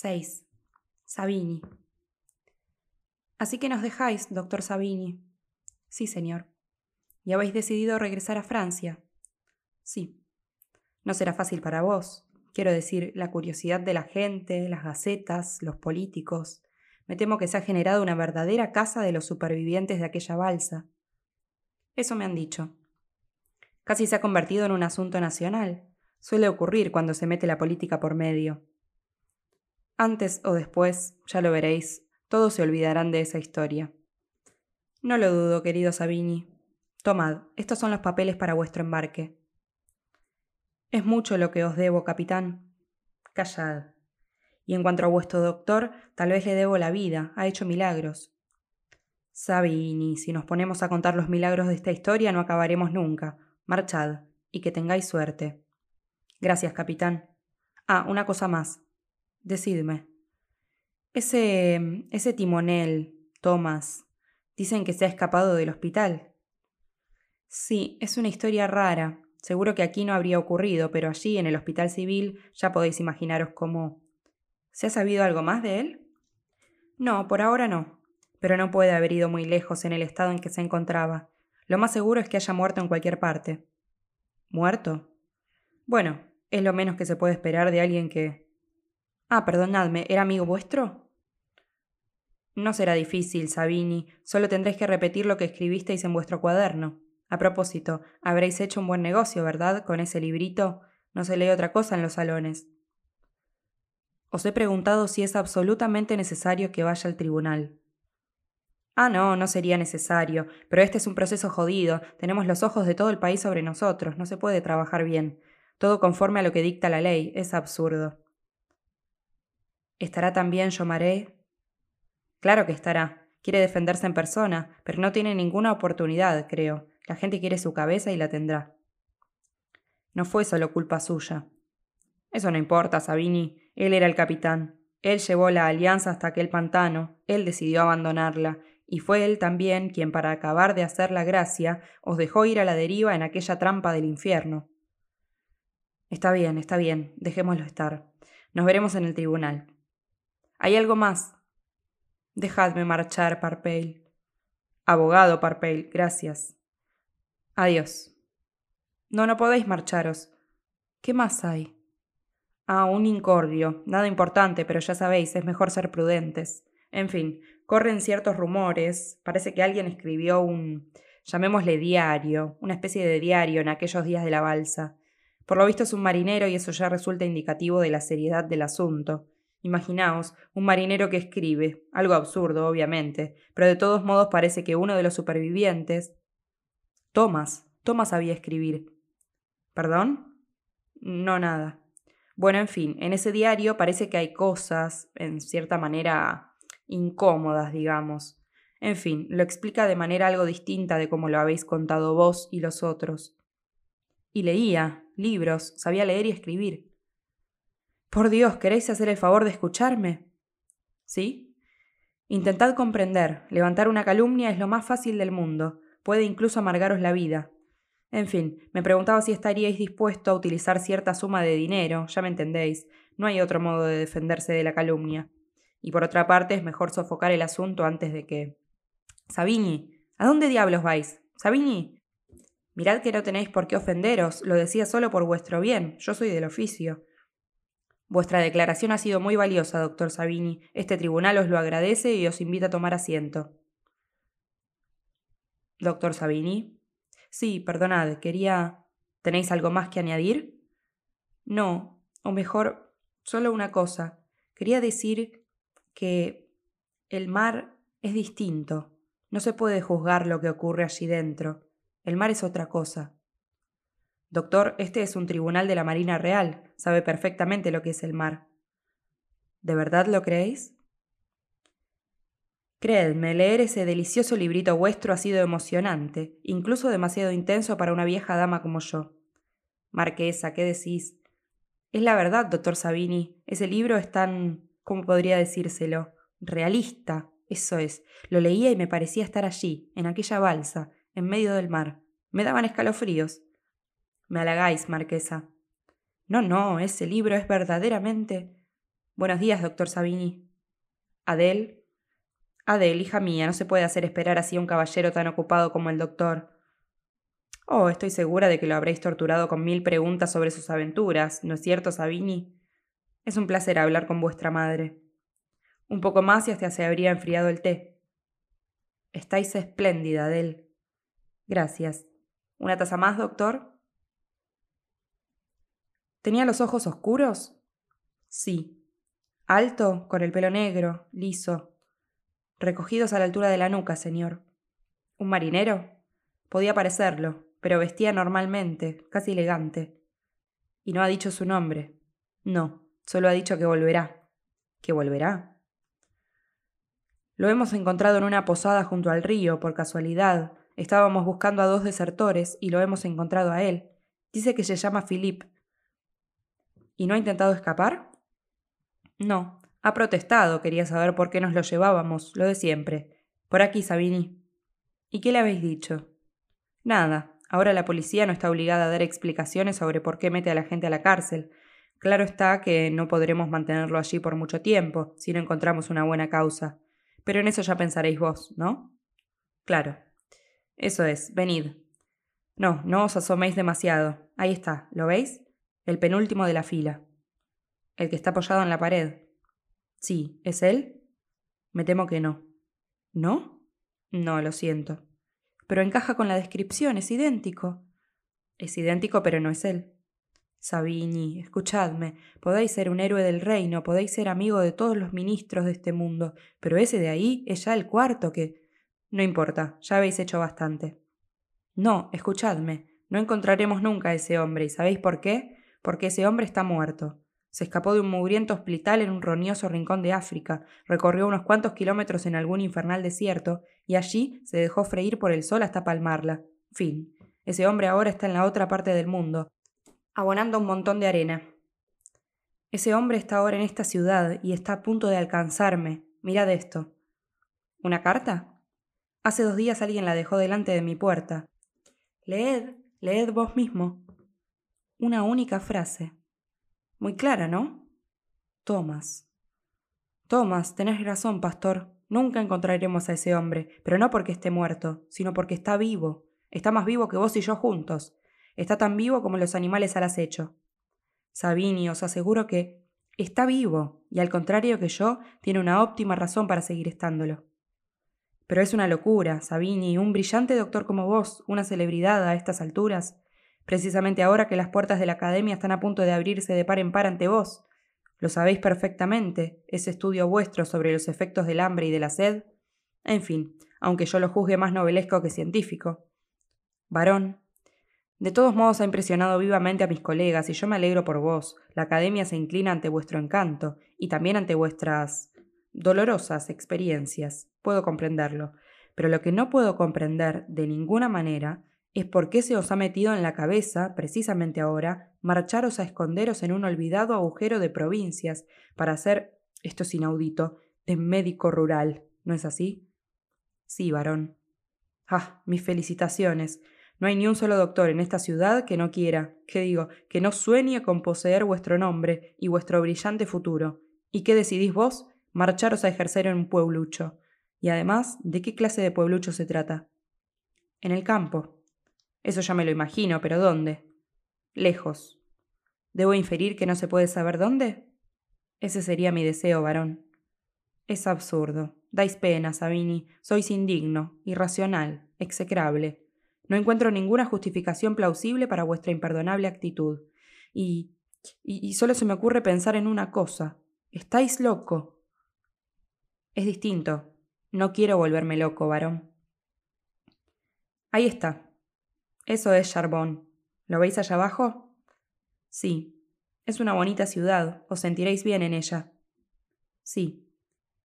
6. Sabini. Así que nos dejáis, doctor Sabini. Sí, señor. ¿Y habéis decidido regresar a Francia? Sí. No será fácil para vos. Quiero decir, la curiosidad de la gente, las gacetas, los políticos. Me temo que se ha generado una verdadera casa de los supervivientes de aquella balsa. Eso me han dicho. Casi se ha convertido en un asunto nacional. Suele ocurrir cuando se mete la política por medio. Antes o después, ya lo veréis, todos se olvidarán de esa historia. No lo dudo, querido Sabini. Tomad, estos son los papeles para vuestro embarque. Es mucho lo que os debo, capitán. Callad. Y en cuanto a vuestro doctor, tal vez le debo la vida, ha hecho milagros. Sabini, si nos ponemos a contar los milagros de esta historia no acabaremos nunca. Marchad, y que tengáis suerte. Gracias, capitán. Ah, una cosa más. Decidme. Ese. ese timonel, Thomas, dicen que se ha escapado del hospital. Sí, es una historia rara. Seguro que aquí no habría ocurrido, pero allí, en el hospital civil, ya podéis imaginaros cómo. ¿Se ha sabido algo más de él? No, por ahora no. Pero no puede haber ido muy lejos en el estado en que se encontraba. Lo más seguro es que haya muerto en cualquier parte. ¿Muerto? Bueno, es lo menos que se puede esperar de alguien que... Ah, perdonadme, ¿era amigo vuestro? No será difícil, Sabini, solo tendréis que repetir lo que escribisteis en vuestro cuaderno. A propósito, habréis hecho un buen negocio, ¿verdad? Con ese librito. No se lee otra cosa en los salones. Os he preguntado si es absolutamente necesario que vaya al tribunal. Ah, no, no sería necesario, pero este es un proceso jodido. Tenemos los ojos de todo el país sobre nosotros. No se puede trabajar bien. Todo conforme a lo que dicta la ley. Es absurdo. ¿Estará también Yomaré? Claro que estará. Quiere defenderse en persona, pero no tiene ninguna oportunidad, creo. La gente quiere su cabeza y la tendrá. No fue solo culpa suya. Eso no importa, Sabini. Él era el capitán. Él llevó la alianza hasta aquel pantano. Él decidió abandonarla. Y fue él también quien, para acabar de hacer la gracia, os dejó ir a la deriva en aquella trampa del infierno. Está bien, está bien. Dejémoslo estar. Nos veremos en el tribunal. ¿Hay algo más? Dejadme marchar, Parpale. Abogado, Parpale, gracias. Adiós. No, no podéis marcharos. ¿Qué más hay? Ah, un incordio. Nada importante, pero ya sabéis, es mejor ser prudentes. En fin, corren ciertos rumores. Parece que alguien escribió un, llamémosle diario, una especie de diario en aquellos días de la balsa. Por lo visto es un marinero y eso ya resulta indicativo de la seriedad del asunto. Imaginaos, un marinero que escribe, algo absurdo, obviamente, pero de todos modos parece que uno de los supervivientes. Tomás, Tomás sabía escribir. ¿Perdón? No, nada. Bueno, en fin, en ese diario parece que hay cosas, en cierta manera, incómodas, digamos. En fin, lo explica de manera algo distinta de como lo habéis contado vos y los otros. Y leía, libros, sabía leer y escribir. Por Dios, ¿queréis hacer el favor de escucharme? ¿Sí? Intentad comprender, levantar una calumnia es lo más fácil del mundo, puede incluso amargaros la vida. En fin, me preguntaba si estaríais dispuesto a utilizar cierta suma de dinero, ya me entendéis, no hay otro modo de defenderse de la calumnia. Y por otra parte, es mejor sofocar el asunto antes de que. Sabini, ¿a dónde diablos vais? Sabini. Mirad que no tenéis por qué ofenderos, lo decía solo por vuestro bien, yo soy del oficio. Vuestra declaración ha sido muy valiosa, doctor Sabini. Este tribunal os lo agradece y os invita a tomar asiento. Doctor Sabini, Sí, perdonad, quería... ¿Tenéis algo más que añadir? No, o mejor, solo una cosa. Quería decir que el mar es distinto. No se puede juzgar lo que ocurre allí dentro. El mar es otra cosa. Doctor, este es un tribunal de la Marina Real. Sabe perfectamente lo que es el mar. ¿De verdad lo creéis? Creedme, leer ese delicioso librito vuestro ha sido emocionante, incluso demasiado intenso para una vieja dama como yo. Marquesa, ¿qué decís? Es la verdad, doctor Sabini. Ese libro es tan. ¿cómo podría decírselo? realista. Eso es. Lo leía y me parecía estar allí, en aquella balsa, en medio del mar. Me daban escalofríos. Me halagáis, marquesa. No, no, ese libro es verdaderamente. Buenos días, doctor Sabini. Adel. Adel, hija mía, no se puede hacer esperar así a un caballero tan ocupado como el doctor. Oh, estoy segura de que lo habréis torturado con mil preguntas sobre sus aventuras, ¿no es cierto, Sabini? Es un placer hablar con vuestra madre. Un poco más y hasta se habría enfriado el té. Estáis espléndida, Adel. Gracias. ¿Una taza más, doctor? ¿Tenía los ojos oscuros? Sí. Alto, con el pelo negro, liso. Recogidos a la altura de la nuca, señor. ¿Un marinero? Podía parecerlo, pero vestía normalmente, casi elegante. Y no ha dicho su nombre. No, solo ha dicho que volverá. ¿Que volverá? Lo hemos encontrado en una posada junto al río, por casualidad. Estábamos buscando a dos desertores y lo hemos encontrado a él. Dice que se llama Philip. ¿Y no ha intentado escapar? No. Ha protestado, quería saber por qué nos lo llevábamos, lo de siempre. Por aquí, Sabini. ¿Y qué le habéis dicho? Nada. Ahora la policía no está obligada a dar explicaciones sobre por qué mete a la gente a la cárcel. Claro está que no podremos mantenerlo allí por mucho tiempo, si no encontramos una buena causa. Pero en eso ya pensaréis vos, ¿no? Claro. Eso es, venid. No, no os asoméis demasiado. Ahí está, ¿lo veis? El penúltimo de la fila. El que está apoyado en la pared. Sí, ¿es él? Me temo que no. ¿No? No, lo siento. Pero encaja con la descripción, es idéntico. Es idéntico, pero no es él. Sabini, escuchadme, podéis ser un héroe del reino, podéis ser amigo de todos los ministros de este mundo, pero ese de ahí es ya el cuarto que... No importa, ya habéis hecho bastante. No, escuchadme, no encontraremos nunca a ese hombre, ¿y sabéis por qué? Porque ese hombre está muerto. Se escapó de un mugriento hospital en un roñoso rincón de África, recorrió unos cuantos kilómetros en algún infernal desierto, y allí se dejó freír por el sol hasta palmarla. Fin. Ese hombre ahora está en la otra parte del mundo, abonando un montón de arena. Ese hombre está ahora en esta ciudad y está a punto de alcanzarme. Mirad esto. ¿Una carta? Hace dos días alguien la dejó delante de mi puerta. Leed, leed vos mismo. Una única frase. Muy clara, ¿no? Tomás. Tomás, tenés razón, pastor. Nunca encontraremos a ese hombre, pero no porque esté muerto, sino porque está vivo. Está más vivo que vos y yo juntos. Está tan vivo como los animales al acecho. Sabini, os aseguro que está vivo, y al contrario que yo, tiene una óptima razón para seguir estándolo. Pero es una locura, Sabini, un brillante doctor como vos, una celebridad a estas alturas, precisamente ahora que las puertas de la academia están a punto de abrirse de par en par ante vos. Lo sabéis perfectamente, ese estudio vuestro sobre los efectos del hambre y de la sed. En fin, aunque yo lo juzgue más novelesco que científico. Varón, de todos modos ha impresionado vivamente a mis colegas y yo me alegro por vos. La Academia se inclina ante vuestro encanto y también ante vuestras dolorosas experiencias. Puedo comprenderlo. Pero lo que no puedo comprender de ninguna manera es por qué se os ha metido en la cabeza, precisamente ahora, marcharos a esconderos en un olvidado agujero de provincias para hacer, esto es inaudito, de médico rural. ¿No es así? Sí, varón. Ah, mis felicitaciones. No hay ni un solo doctor en esta ciudad que no quiera, que digo, que no sueñe con poseer vuestro nombre y vuestro brillante futuro. ¿Y qué decidís vos? Marcharos a ejercer en un pueblucho. Y además, ¿de qué clase de pueblucho se trata? En el campo. Eso ya me lo imagino, pero ¿dónde? Lejos. ¿Debo inferir que no se puede saber dónde? Ese sería mi deseo, varón. Es absurdo. Dais pena, Sabini. Sois indigno, irracional, execrable. No encuentro ninguna justificación plausible para vuestra imperdonable actitud. Y, y, solo se me ocurre pensar en una cosa. Estáis loco. Es distinto. No quiero volverme loco, varón. Ahí está. Eso es Charbon. ¿Lo veis allá abajo? Sí. Es una bonita ciudad. Os sentiréis bien en ella. Sí.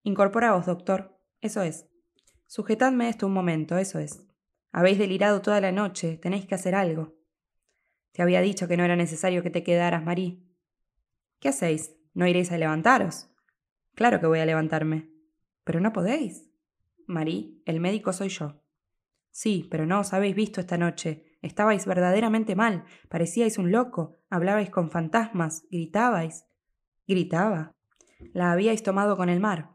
Incorporaos, doctor. Eso es. Sujetadme esto un momento, eso es. Habéis delirado toda la noche, tenéis que hacer algo. Te había dicho que no era necesario que te quedaras, Marí. ¿Qué hacéis? ¿No iréis a levantaros? Claro que voy a levantarme. Pero no podéis. Marí, el médico soy yo. Sí, pero no os habéis visto esta noche. Estabais verdaderamente mal. Parecíais un loco. Hablabais con fantasmas. Gritabais. Gritaba. La habíais tomado con el mar.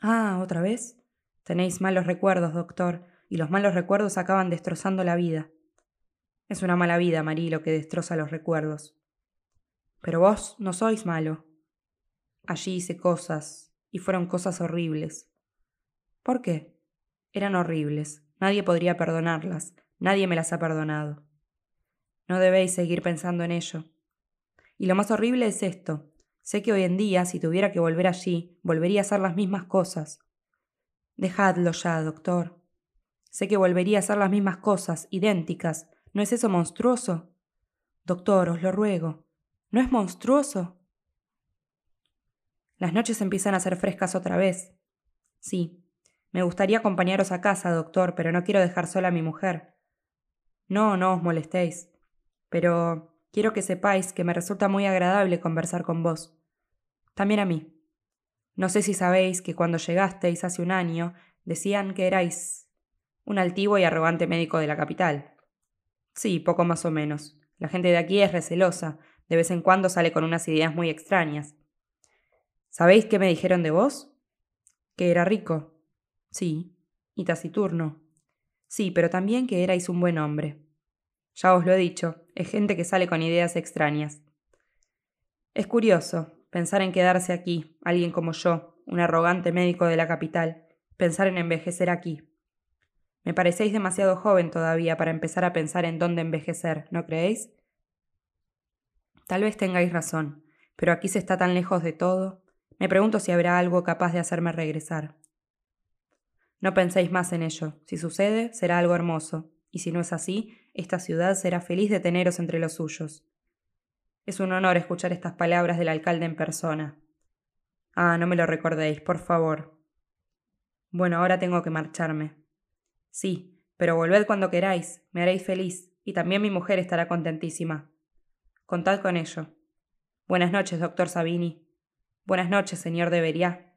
Ah, ¿otra vez? Tenéis malos recuerdos, doctor, y los malos recuerdos acaban destrozando la vida. Es una mala vida, Marí, lo que destroza los recuerdos. Pero vos no sois malo. Allí hice cosas, y fueron cosas horribles. ¿Por qué? Eran horribles. Nadie podría perdonarlas. Nadie me las ha perdonado. No debéis seguir pensando en ello. Y lo más horrible es esto. Sé que hoy en día, si tuviera que volver allí, volvería a hacer las mismas cosas. Dejadlo ya, doctor. Sé que volvería a hacer las mismas cosas, idénticas. ¿No es eso monstruoso? Doctor, os lo ruego. ¿No es monstruoso? Las noches empiezan a ser frescas otra vez. Sí. Me gustaría acompañaros a casa, doctor, pero no quiero dejar sola a mi mujer. No, no os molestéis. Pero quiero que sepáis que me resulta muy agradable conversar con vos. También a mí. No sé si sabéis que cuando llegasteis hace un año decían que erais un altivo y arrogante médico de la capital. Sí, poco más o menos. La gente de aquí es recelosa, de vez en cuando sale con unas ideas muy extrañas. ¿Sabéis qué me dijeron de vos? Que era rico. Sí. Y taciturno. Sí, pero también que erais un buen hombre. Ya os lo he dicho, es gente que sale con ideas extrañas. Es curioso pensar en quedarse aquí, alguien como yo, un arrogante médico de la capital, pensar en envejecer aquí. Me parecéis demasiado joven todavía para empezar a pensar en dónde envejecer, ¿no creéis? Tal vez tengáis razón, pero aquí se está tan lejos de todo. Me pregunto si habrá algo capaz de hacerme regresar. No penséis más en ello. Si sucede, será algo hermoso, y si no es así, esta ciudad será feliz de teneros entre los suyos. Es un honor escuchar estas palabras del alcalde en persona. Ah, no me lo recordéis, por favor. Bueno, ahora tengo que marcharme. Sí, pero volved cuando queráis, me haréis feliz, y también mi mujer estará contentísima. Contad con ello. Buenas noches, doctor Sabini. Buenas noches, señor Debería.